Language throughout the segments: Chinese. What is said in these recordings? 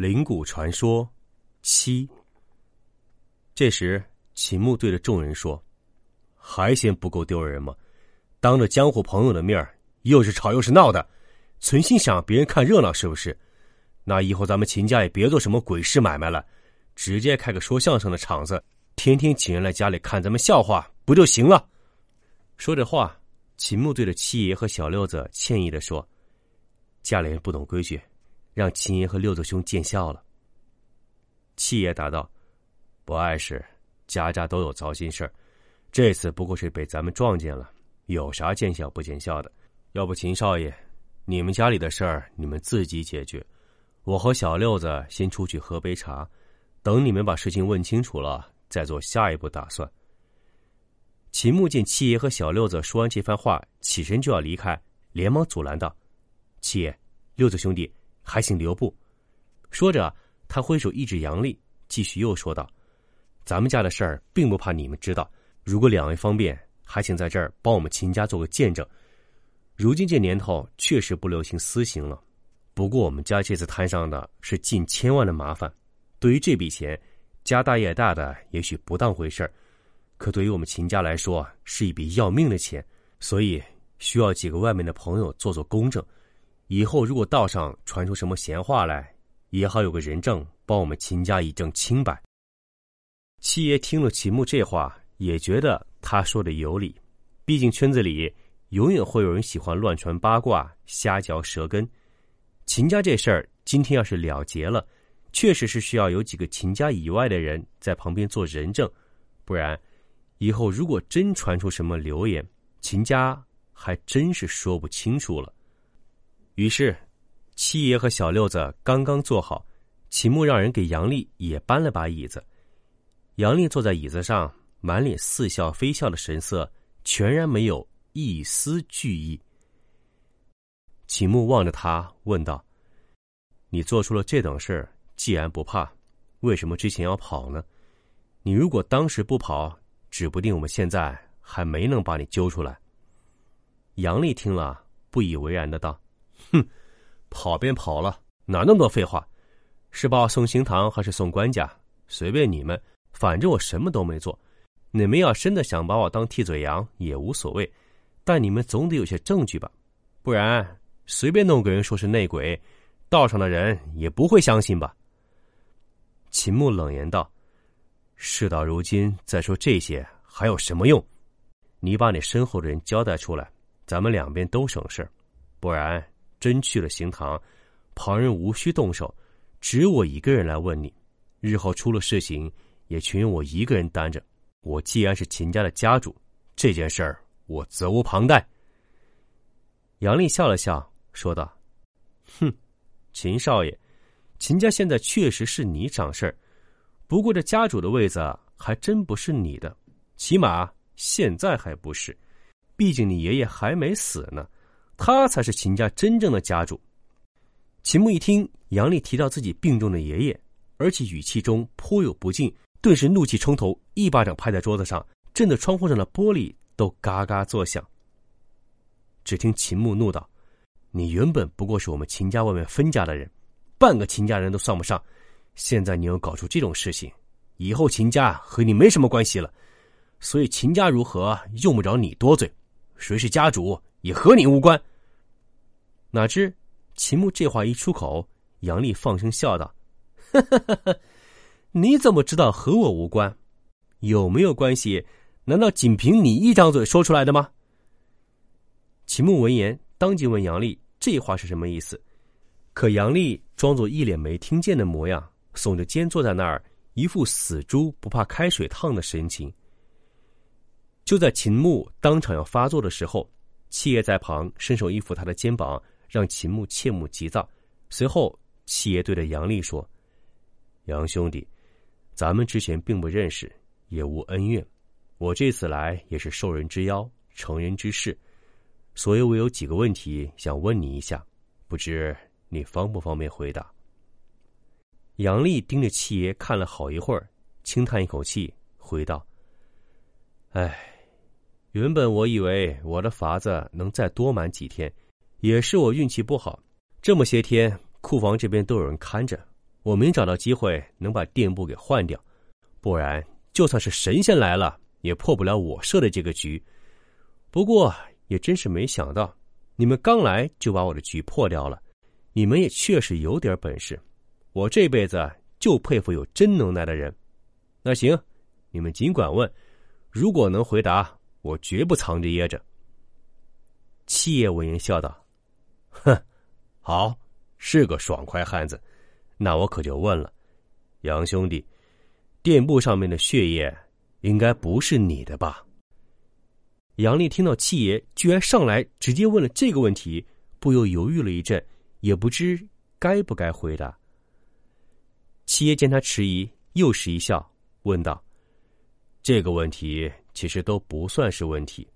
灵谷传说七。这时，秦牧对着众人说：“还嫌不够丢人吗？当着江湖朋友的面又是吵又是闹的，存心想别人看热闹是不是？那以后咱们秦家也别做什么鬼市买卖了，直接开个说相声的场子，天天请人来家里看咱们笑话，不就行了？”说着话，秦牧对着七爷和小六子歉意的说：“家里人不懂规矩。”让秦爷和六子兄见笑了。七爷答道：“不碍事，家家都有糟心事儿，这次不过是被咱们撞见了，有啥见笑不见笑的？要不秦少爷，你们家里的事儿你们自己解决，我和小六子先出去喝杯茶，等你们把事情问清楚了，再做下一步打算。”秦牧见七爷和小六子说完这番话，起身就要离开，连忙阻拦道：“七爷，六子兄弟。”还请留步。说着，他挥手一指杨丽，继续又说道：“咱们家的事儿并不怕你们知道，如果两位方便，还请在这儿帮我们秦家做个见证。如今这年头确实不流行私刑了，不过我们家这次摊上的是近千万的麻烦。对于这笔钱，家大业大的也许不当回事儿，可对于我们秦家来说，是一笔要命的钱，所以需要几个外面的朋友做做公证。”以后如果道上传出什么闲话来，也好有个人证帮我们秦家一证清白。七爷听了秦牧这话，也觉得他说的有理。毕竟圈子里永远会有人喜欢乱传八卦、瞎嚼舌根。秦家这事儿今天要是了结了，确实是需要有几个秦家以外的人在旁边做人证，不然以后如果真传出什么流言，秦家还真是说不清楚了。于是，七爷和小六子刚刚坐好，秦牧让人给杨丽也搬了把椅子。杨丽坐在椅子上，满脸似笑非笑的神色，全然没有一丝惧意。秦牧望着他问道：“你做出了这等事，既然不怕，为什么之前要跑呢？你如果当时不跑，指不定我们现在还没能把你揪出来。”杨丽听了，不以为然的道。哼，跑便跑了，哪那么多废话？是把我送刑堂还是送官家？随便你们，反正我什么都没做。你们要真的想把我当替罪羊也无所谓，但你们总得有些证据吧？不然随便弄个人说是内鬼，道上的人也不会相信吧？秦牧冷言道：“事到如今再说这些还有什么用？你把你身后的人交代出来，咱们两边都省事不然。”真去了刑堂，旁人无需动手，只我一个人来问你。日后出了事情，也全由我一个人担着。我既然是秦家的家主，这件事儿我责无旁贷。杨丽笑了笑，说道：“哼，秦少爷，秦家现在确实是你掌事儿，不过这家主的位子还真不是你的，起码现在还不是。毕竟你爷爷还没死呢。”他才是秦家真正的家主。秦牧一听杨丽提到自己病重的爷爷，而且语气中颇有不敬，顿时怒气冲头，一巴掌拍在桌子上，震得窗户上的玻璃都嘎嘎作响。只听秦牧怒道：“你原本不过是我们秦家外面分家的人，半个秦家人都算不上，现在你又搞出这种事情，以后秦家和你没什么关系了。所以秦家如何，用不着你多嘴，谁是家主也和你无关。”哪知，秦牧这话一出口，杨丽放声笑道：“你怎么知道和我无关？有没有关系？难道仅凭你一张嘴说出来的吗？”秦牧闻言，当即问杨丽：“这话是什么意思？”可杨丽装作一脸没听见的模样，耸着肩坐在那儿，一副死猪不怕开水烫的神情。就在秦牧当场要发作的时候，七爷在旁伸手一扶他的肩膀。让秦牧切莫急躁。随后，七爷对着杨丽说：“杨兄弟，咱们之前并不认识，也无恩怨。我这次来也是受人之邀，成人之事，所以我有几个问题想问你一下，不知你方不方便回答？”杨丽盯着七爷看了好一会儿，轻叹一口气，回道：“哎，原本我以为我的法子能再多满几天，也是我运气不好。这么些天，库房这边都有人看着，我没找到机会能把店铺给换掉，不然就算是神仙来了，也破不了我设的这个局。不过也真是没想到，你们刚来就把我的局破掉了，你们也确实有点本事。”我这辈子就佩服有真能耐的人。那行，你们尽管问，如果能回答，我绝不藏着掖着。七爷闻言笑道：“哼，好，是个爽快汉子。那我可就问了，杨兄弟，垫布上面的血液应该不是你的吧？”杨丽听到七爷居然上来直接问了这个问题，不由犹豫了一阵，也不知该不该回答。七爷见他迟疑，又是一笑，问道：“这个问题其实都不算是问题，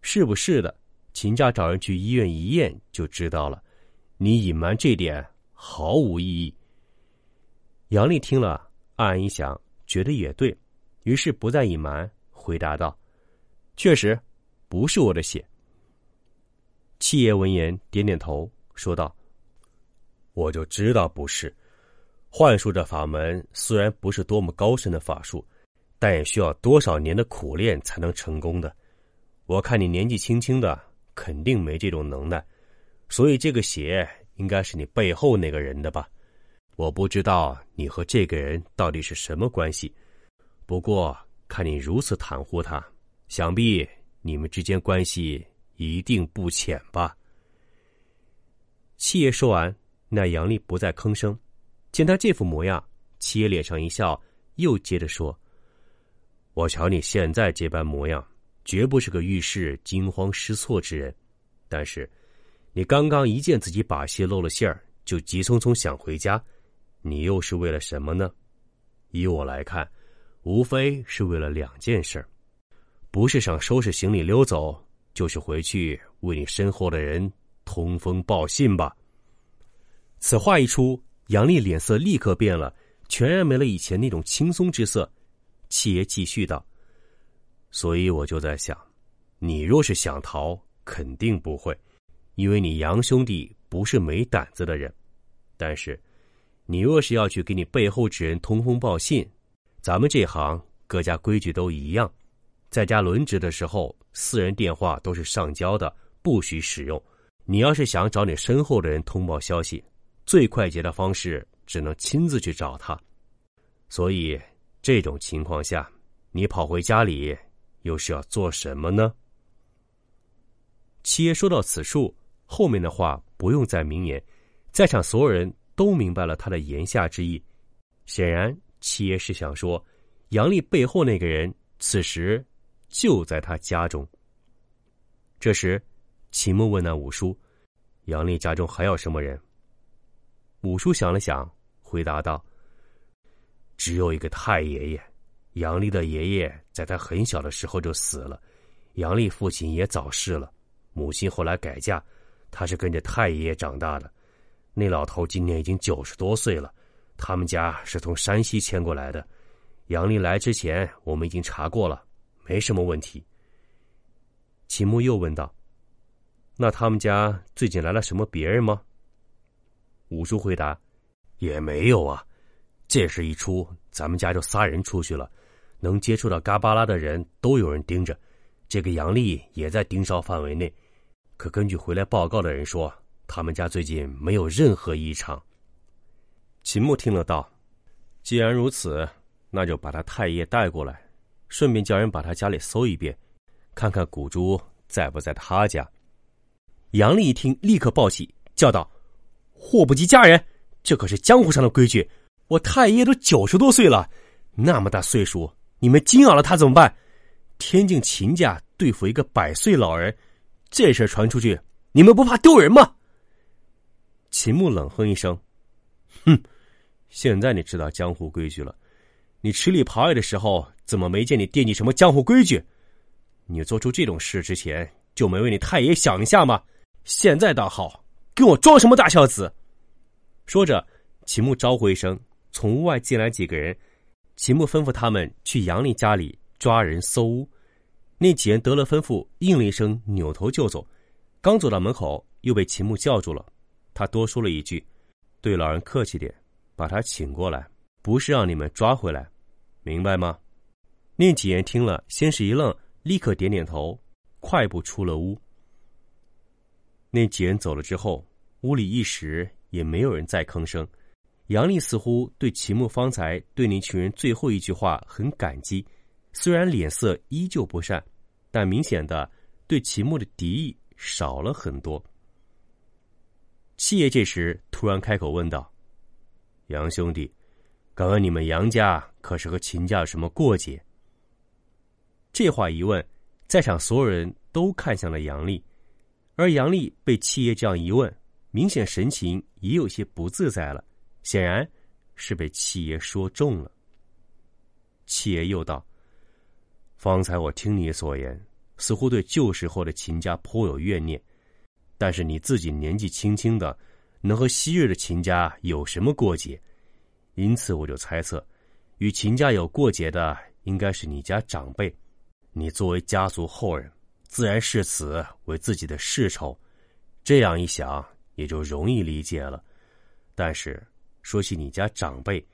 是不是的？秦家找人去医院一验就知道了。你隐瞒这点毫无意义。”杨丽听了，暗暗一想，觉得也对，于是不再隐瞒，回答道：“确实，不是我的血。”七爷闻言点点头，说道：“我就知道不是。”幻术这法门虽然不是多么高深的法术，但也需要多少年的苦练才能成功的。我看你年纪轻轻的，肯定没这种能耐，所以这个血应该是你背后那个人的吧？我不知道你和这个人到底是什么关系，不过看你如此袒护他，想必你们之间关系一定不浅吧？七爷说完，那杨丽不再吭声。见他这副模样，七爷脸上一笑，又接着说：“我瞧你现在这般模样，绝不是个遇事惊慌失措之人。但是，你刚刚一见自己把戏露了馅儿，就急匆匆想回家，你又是为了什么呢？以我来看，无非是为了两件事：不是想收拾行李溜走，就是回去为你身后的人通风报信吧。”此话一出。杨丽脸色立刻变了，全然没了以前那种轻松之色。七爷继续道：“所以我就在想，你若是想逃，肯定不会，因为你杨兄弟不是没胆子的人。但是，你若是要去给你背后之人通风报信，咱们这行各家规矩都一样，在家轮值的时候，私人电话都是上交的，不许使用。你要是想找你身后的人通报消息。”最快捷的方式只能亲自去找他，所以这种情况下，你跑回家里又是要做什么呢？七爷说到此处，后面的话不用再明言，在场所有人都明白了他的言下之意。显然，七爷是想说，杨丽背后那个人此时就在他家中。这时，秦牧问那五叔：“杨丽家中还有什么人？”五叔想了想，回答道：“只有一个太爷爷，杨丽的爷爷在她很小的时候就死了，杨丽父亲也早逝了，母亲后来改嫁，她是跟着太爷爷长大的。那老头今年已经九十多岁了，他们家是从山西迁过来的。杨丽来之前，我们已经查过了，没什么问题。”秦牧又问道：“那他们家最近来了什么别人吗？”五叔回答：“也没有啊，这事一出，咱们家就仨人出去了，能接触到嘎巴拉的人都有人盯着，这个杨丽也在盯梢范围内。可根据回来报告的人说，他们家最近没有任何异常。”秦牧听了道：“既然如此，那就把他太爷带过来，顺便叫人把他家里搜一遍，看看古珠在不在他家。”杨丽一听，立刻暴起，叫道。祸不及家人，这可是江湖上的规矩。我太爷都九十多岁了，那么大岁数，你们惊扰了他怎么办？天境秦家对付一个百岁老人，这事传出去，你们不怕丢人吗？秦牧冷哼一声：“哼，现在你知道江湖规矩了。你吃里扒外的时候，怎么没见你惦记什么江湖规矩？你做出这种事之前，就没为你太爷想一下吗？现在倒好，跟我装什么大孝子？”说着，秦牧招呼一声，从屋外进来几个人。秦牧吩咐他们去杨丽家里抓人搜屋。那几人得了吩咐，应了一声，扭头就走。刚走到门口，又被秦牧叫住了。他多说了一句：“对老人客气点，把他请过来，不是让你们抓回来，明白吗？”那几人听了，先是一愣，立刻点点头，快步出了屋。那几人走了之后，屋里一时也没有人再吭声。杨丽似乎对秦牧方才对那群人最后一句话很感激，虽然脸色依旧不善，但明显的对秦牧的敌意少了很多。七爷这时突然开口问道：“杨兄弟，刚刚你们杨家可是和秦家有什么过节？”这话一问，在场所有人都看向了杨丽，而杨丽被七爷这样一问，明显神情也有些不自在了。显然，是被七爷说中了。七爷又道：“方才我听你所言，似乎对旧时候的秦家颇有怨念。但是你自己年纪轻轻的，能和昔日的秦家有什么过节？因此我就猜测，与秦家有过节的应该是你家长辈。你作为家族后人，自然视此为自己的世仇。这样一想，也就容易理解了。但是……”说起你家长辈，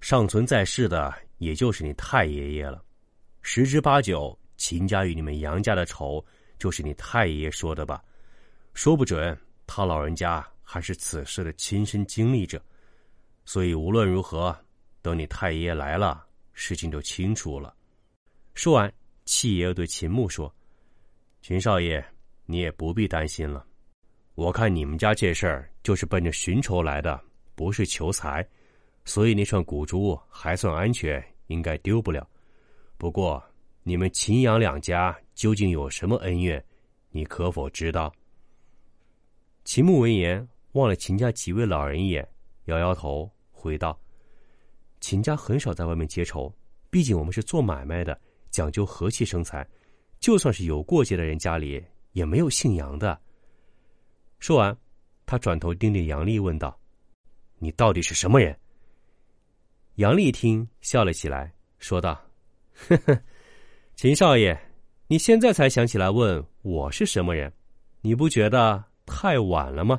尚存在世的也就是你太爷爷了。十之八九，秦家与你们杨家的仇，就是你太爷爷说的吧？说不准他老人家还是此事的亲身经历者。所以无论如何，等你太爷爷来了，事情就清楚了。说完，七爷又对秦牧说：“秦少爷，你也不必担心了。我看你们家这事儿就是奔着寻仇来的。”不是求财，所以那串古珠还算安全，应该丢不了。不过，你们秦阳两家究竟有什么恩怨？你可否知道？秦牧闻言，望了秦家几位老人一眼，摇摇头，回道：“秦家很少在外面结仇，毕竟我们是做买卖的，讲究和气生财。就算是有过节的人家里，也没有姓杨的。”说完，他转头盯着杨丽问道。你到底是什么人？杨丽听笑了起来，说道：“呵呵，秦少爷，你现在才想起来问我是什么人，你不觉得太晚了吗？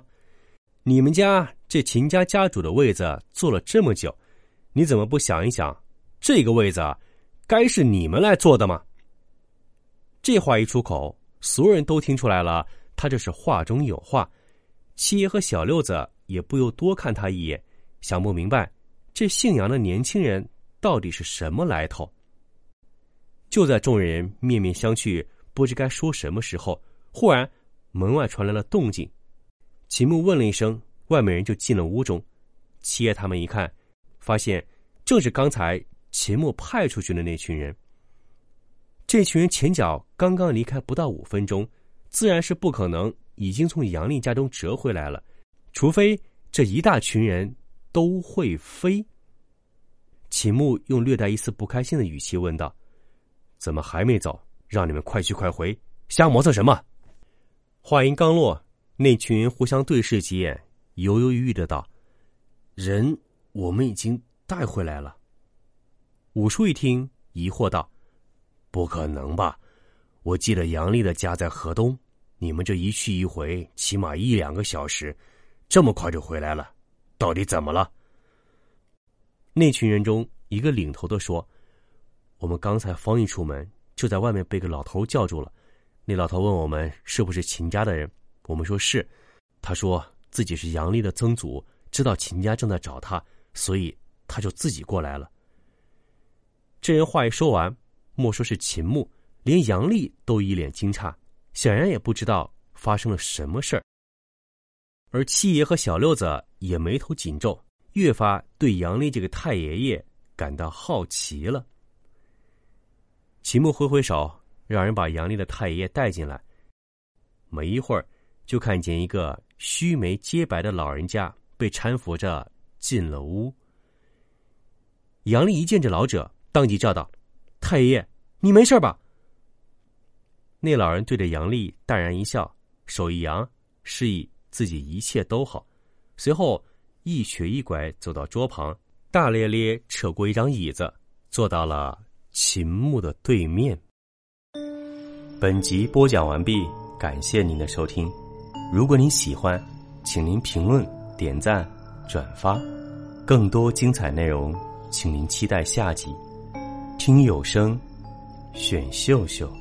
你们家这秦家家主的位子坐了这么久，你怎么不想一想，这个位子该是你们来坐的吗？”这话一出口，所有人都听出来了，他这是话中有话。七爷和小六子。也不由多看他一眼，想不明白这姓杨的年轻人到底是什么来头。就在众人面面相觑，不知该说什么时候，忽然门外传来了动静。秦牧问了一声，外面人就进了屋中。七爷他们一看，发现正是刚才秦牧派出去的那群人。这群人前脚刚刚离开不到五分钟，自然是不可能已经从杨丽家中折回来了。除非这一大群人都会飞。秦牧用略带一丝不开心的语气问道：“怎么还没走？让你们快去快回，瞎磨蹭什么？”话音刚落，那群人互相对视几眼，犹犹豫豫的道：“人我们已经带回来了。”武叔一听，疑惑道：“不可能吧？我记得杨丽的家在河东，你们这一去一回，起码一两个小时。”这么快就回来了，到底怎么了？那群人中一个领头的说：“我们刚才方一出门，就在外面被个老头叫住了。那老头问我们是不是秦家的人，我们说是。他说自己是杨丽的曾祖，知道秦家正在找他，所以他就自己过来了。”这人话一说完，莫说是秦牧，连杨丽都一脸惊诧，显然也不知道发生了什么事儿。而七爷和小六子也眉头紧皱，越发对杨丽这个太爷爷感到好奇了。秦牧挥挥手，让人把杨丽的太爷爷带进来。没一会儿，就看见一个须眉皆白的老人家被搀扶着进了屋。杨丽一见这老者，当即叫道：“太爷爷，你没事吧？”那老人对着杨丽淡然一笑，手一扬，示意自己一切都好。随后一瘸一拐走到桌旁，大咧咧扯过一张椅子，坐到了秦牧的对面。本集播讲完毕，感谢您的收听。如果您喜欢，请您评论、点赞、转发。更多精彩内容，请您期待下集。听有声，选秀秀。